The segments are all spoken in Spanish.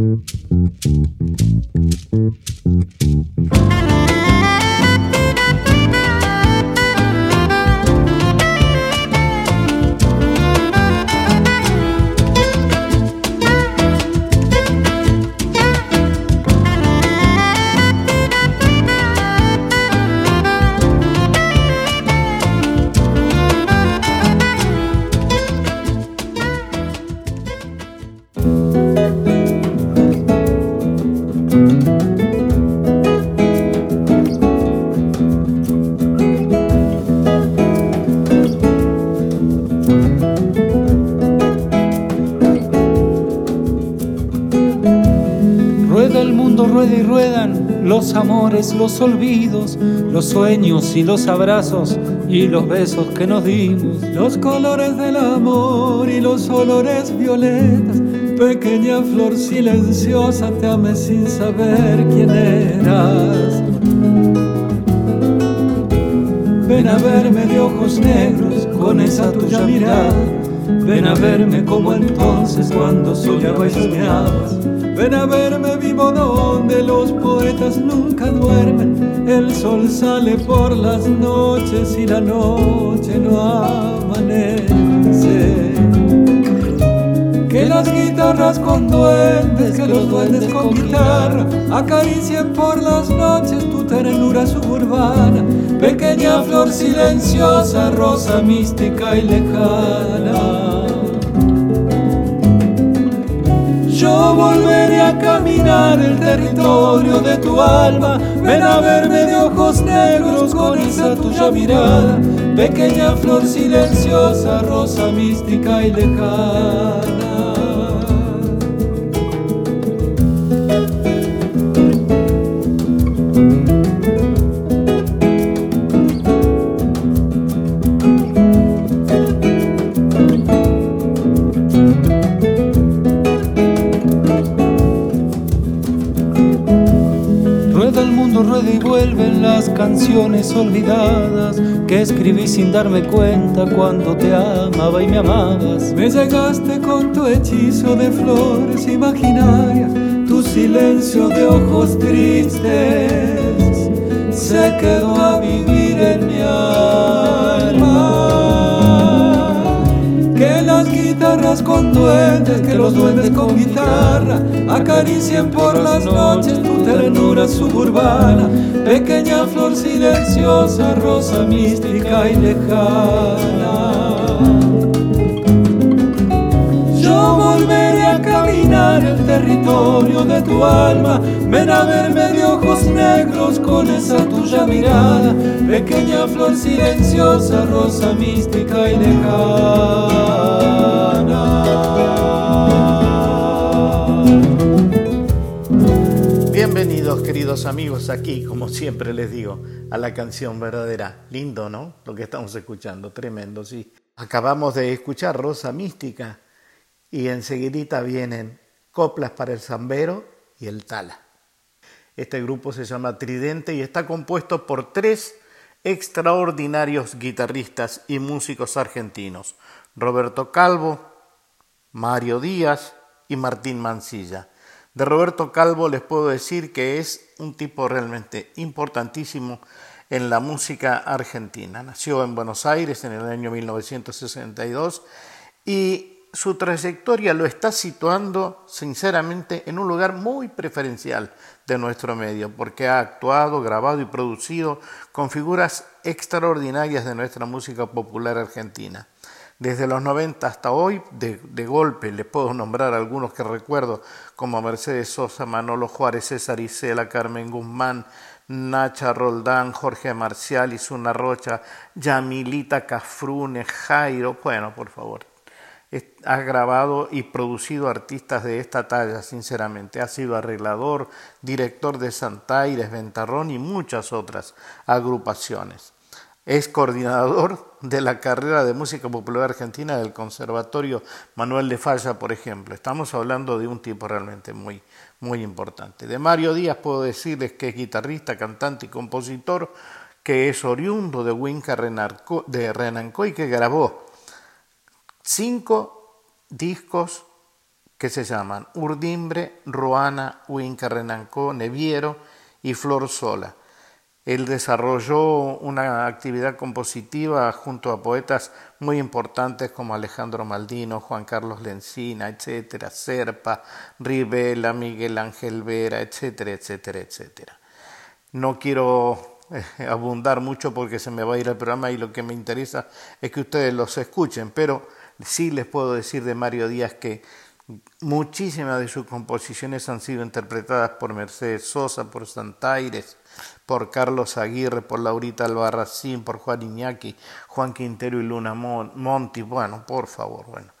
Mm-hmm. Los olvidos, los sueños y los abrazos y los besos que nos dimos, los colores del amor y los olores violetas. Pequeña flor silenciosa, te amé sin saber quién eras. Ven a verme de ojos negros con esa tuya mirada. Ven a verme como entonces cuando soñaba y soñabas. Ven a verme vivo donde los poetas nunca duermen. El sol sale por las noches y la noche no amanece. Que las guitarras con duendes, que los duendes con guitarra acaricien por las noches tu ternura suburbana. Pequeña flor silenciosa, rosa mística y lejana. Yo volveré a caminar el territorio de tu alma. Ven a verme de ojos negros con esa tuya mirada, pequeña flor silenciosa, rosa mística y lejana. Olvidadas que escribí sin darme cuenta cuando te amaba y me amabas. Me llegaste con tu hechizo de flores imaginarias, tu silencio de ojos tristes se quedó a vivir en mi alma. Con duendes, que los duendes con guitarra acaricien por las noches tu ternura suburbana, pequeña flor silenciosa, rosa mística y lejana. El territorio de tu alma, ven a verme de ojos negros con esa tuya mirada, pequeña flor silenciosa, rosa mística y lejana. Bienvenidos queridos amigos aquí, como siempre les digo, a la canción verdadera. Lindo, ¿no? Lo que estamos escuchando, tremendo, sí. Acabamos de escuchar Rosa Mística y enseguidita vienen Coplas para el Zambero y el Tala. Este grupo se llama Tridente y está compuesto por tres extraordinarios guitarristas y músicos argentinos, Roberto Calvo, Mario Díaz y Martín Mancilla. De Roberto Calvo les puedo decir que es un tipo realmente importantísimo en la música argentina. Nació en Buenos Aires en el año 1962 y su trayectoria lo está situando sinceramente en un lugar muy preferencial de nuestro medio, porque ha actuado, grabado y producido con figuras extraordinarias de nuestra música popular argentina. Desde los 90 hasta hoy, de, golpe, les puedo nombrar algunos que recuerdo, como Mercedes Sosa, Manolo Juárez, César Isela, Carmen Guzmán, Nacha Roldán, Jorge Marcial, Isuna Rocha, Yamilita Cafrune, Jairo, bueno, por favor. Ha grabado y producido artistas de esta talla, sinceramente. Ha sido arreglador, director de Santaires, Ventarrón y muchas otras agrupaciones. Es coordinador de la carrera de música popular argentina del Conservatorio Manuel de Falla, por ejemplo. Estamos hablando de un tipo realmente muy, muy importante. De Mario Díaz puedo decirles que es guitarrista, cantante y compositor, que es oriundo de Winca de Renancoy, que grabó cinco discos que se llaman Urdimbre, Ruana, Huinca, Renancó, Neviero y Flor Sola. Él desarrolló una actividad compositiva junto a poetas muy importantes como Alejandro Maldino, Juan Carlos Lencina, etcétera, Serpa, Rivela, Miguel Ángel Vera, etcétera, etcétera, etcétera. No quiero eh, abundar mucho porque se me va a ir el programa y lo que me interesa es que ustedes los escuchen, pero sí les puedo decir de Mario Díaz que muchísimas de sus composiciones han sido interpretadas por Mercedes Sosa, por Santaires, por Carlos Aguirre, por Laurita Albarracín, por Juan Iñaki, Juan Quintero y Luna Monti. Bueno, por favor, bueno,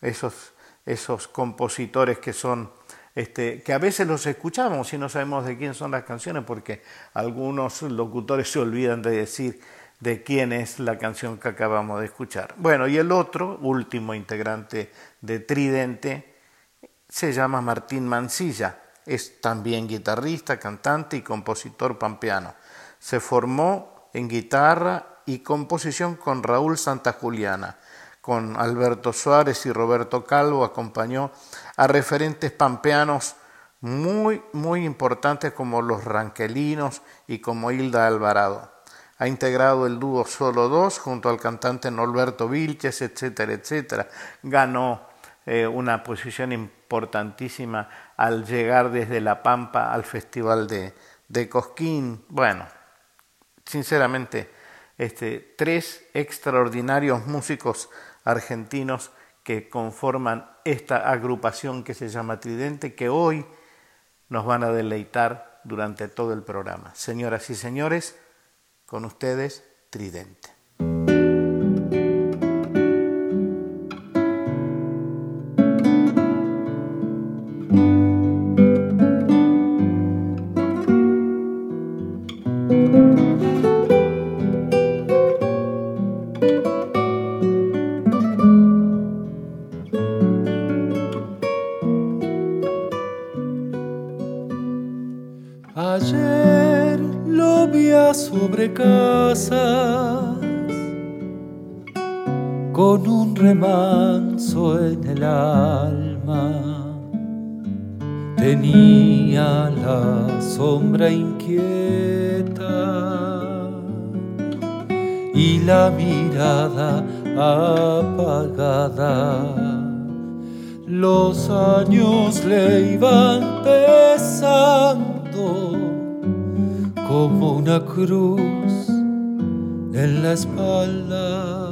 esos, esos compositores que son, este, que a veces los escuchamos y no sabemos de quién son las canciones porque algunos locutores se olvidan de decir de quién es la canción que acabamos de escuchar. Bueno, y el otro, último integrante de Tridente, se llama Martín Mancilla es también guitarrista, cantante y compositor pampeano. Se formó en guitarra y composición con Raúl Santa Juliana. Con Alberto Suárez y Roberto Calvo acompañó a referentes pampeanos muy, muy importantes como los Ranquelinos y como Hilda Alvarado. Ha integrado el dúo Solo Dos junto al cantante Norberto Vilches, etcétera, etcétera. Ganó eh, una posición importantísima al llegar desde La Pampa al Festival de, de Cosquín. Bueno, sinceramente, este, tres extraordinarios músicos argentinos que conforman esta agrupación que se llama Tridente, que hoy nos van a deleitar durante todo el programa. Señoras y señores, con ustedes, Tridente. con un remanso en el alma. Tenía la sombra inquieta y la mirada apagada. Los años le iban pesando como una cruz en la espalda.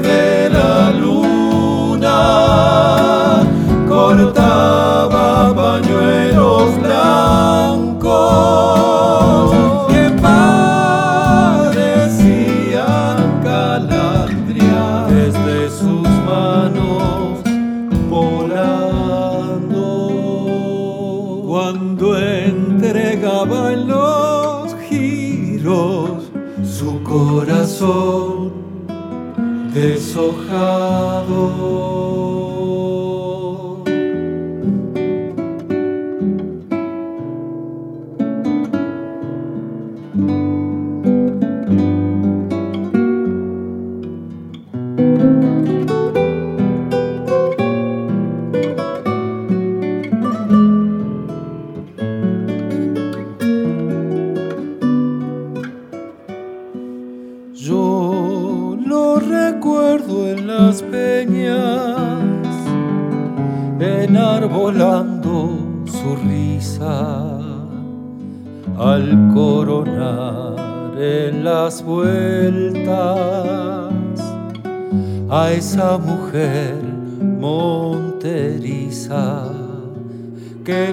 de la luna cortaba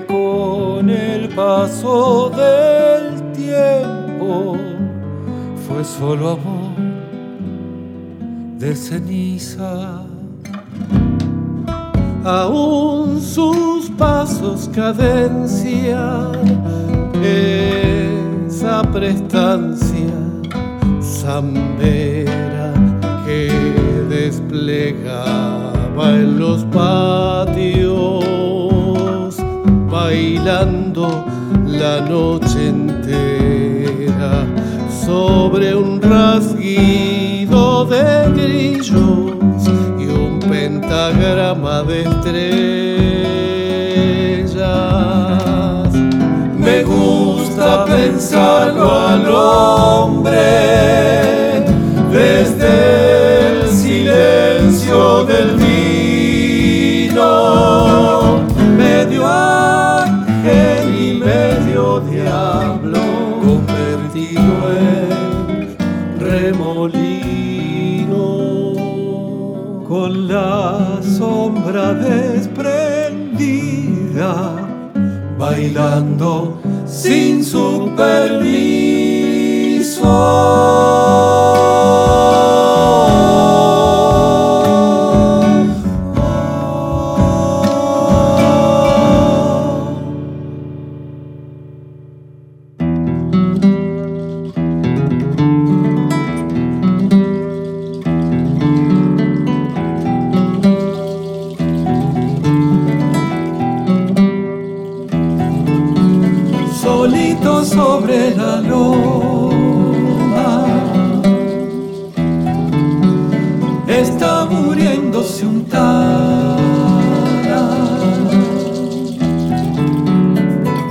con el paso del tiempo fue solo amor de ceniza. Aún sus pasos cadencia, esa prestancia que desplegaba en los patios, bailando la noche entera sobre un rasguido de grillos y un pentagrama de estrellas. Me gusta pensarlo al hombre desprendida, bailando sin su permiso.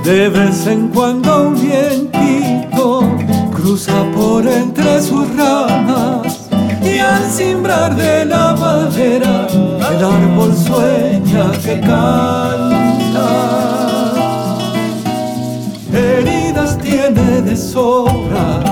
De vez en cuando un vientito cruza por entre sus ramas y al cimbrar de la madera el árbol sueña que canta. Heridas tiene de sobra,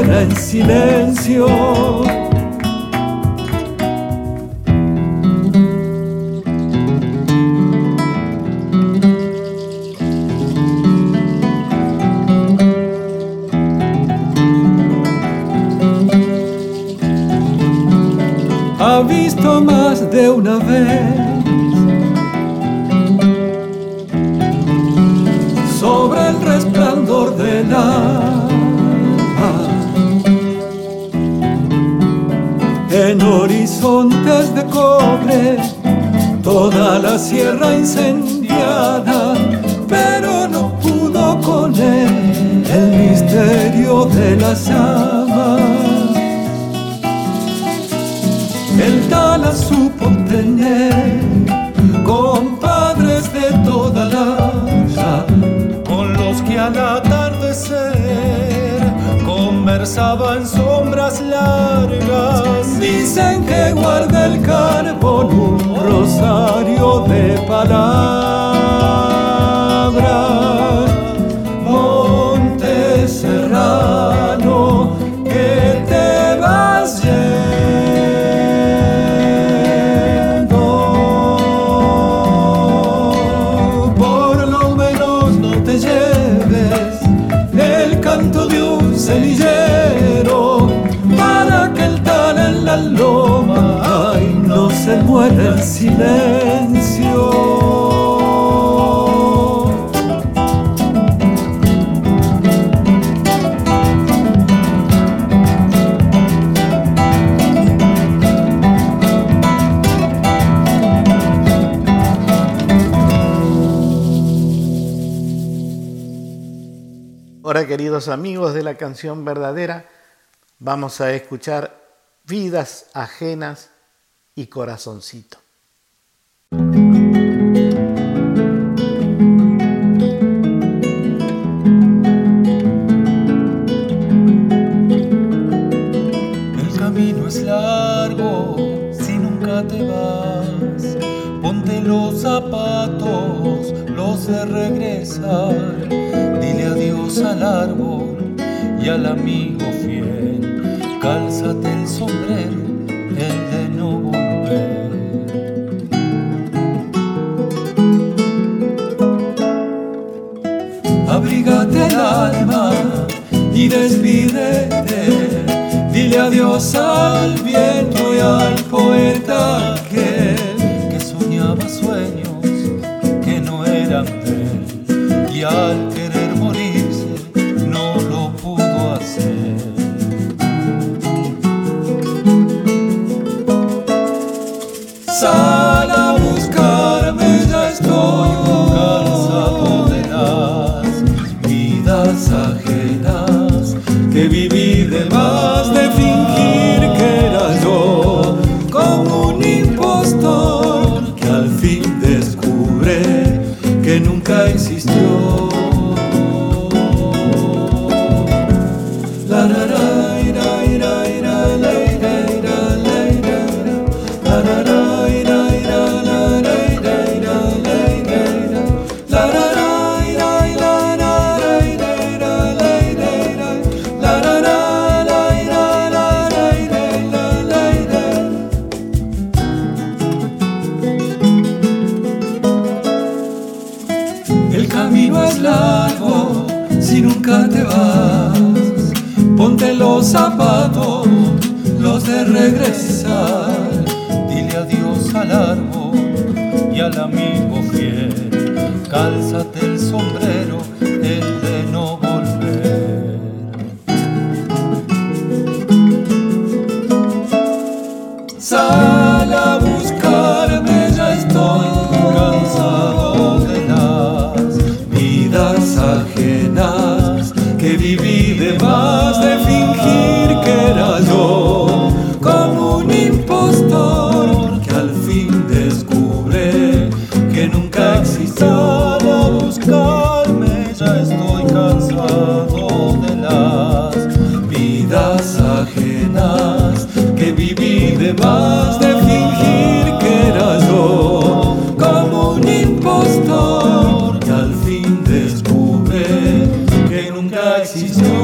en silencio. ha visto más de una vez toda la sierra incendiada pero no pudo con él el misterio de las llamas. El Tala supo tener compadres de toda la con los que al atardecer conversaban sombras largas. Dicen que guarda el carbón un rosario de palabras. Ahora, queridos amigos de la canción verdadera, vamos a escuchar vidas ajenas y corazoncito. El camino es largo, si nunca te vas, ponte los zapatos, los de regresar. Al árbol y al amigo fiel, cálzate el sombrero, el de no volver. Abrígate el alma y despídete, dile adiós al viento y al poeta que sana love. like she's doing.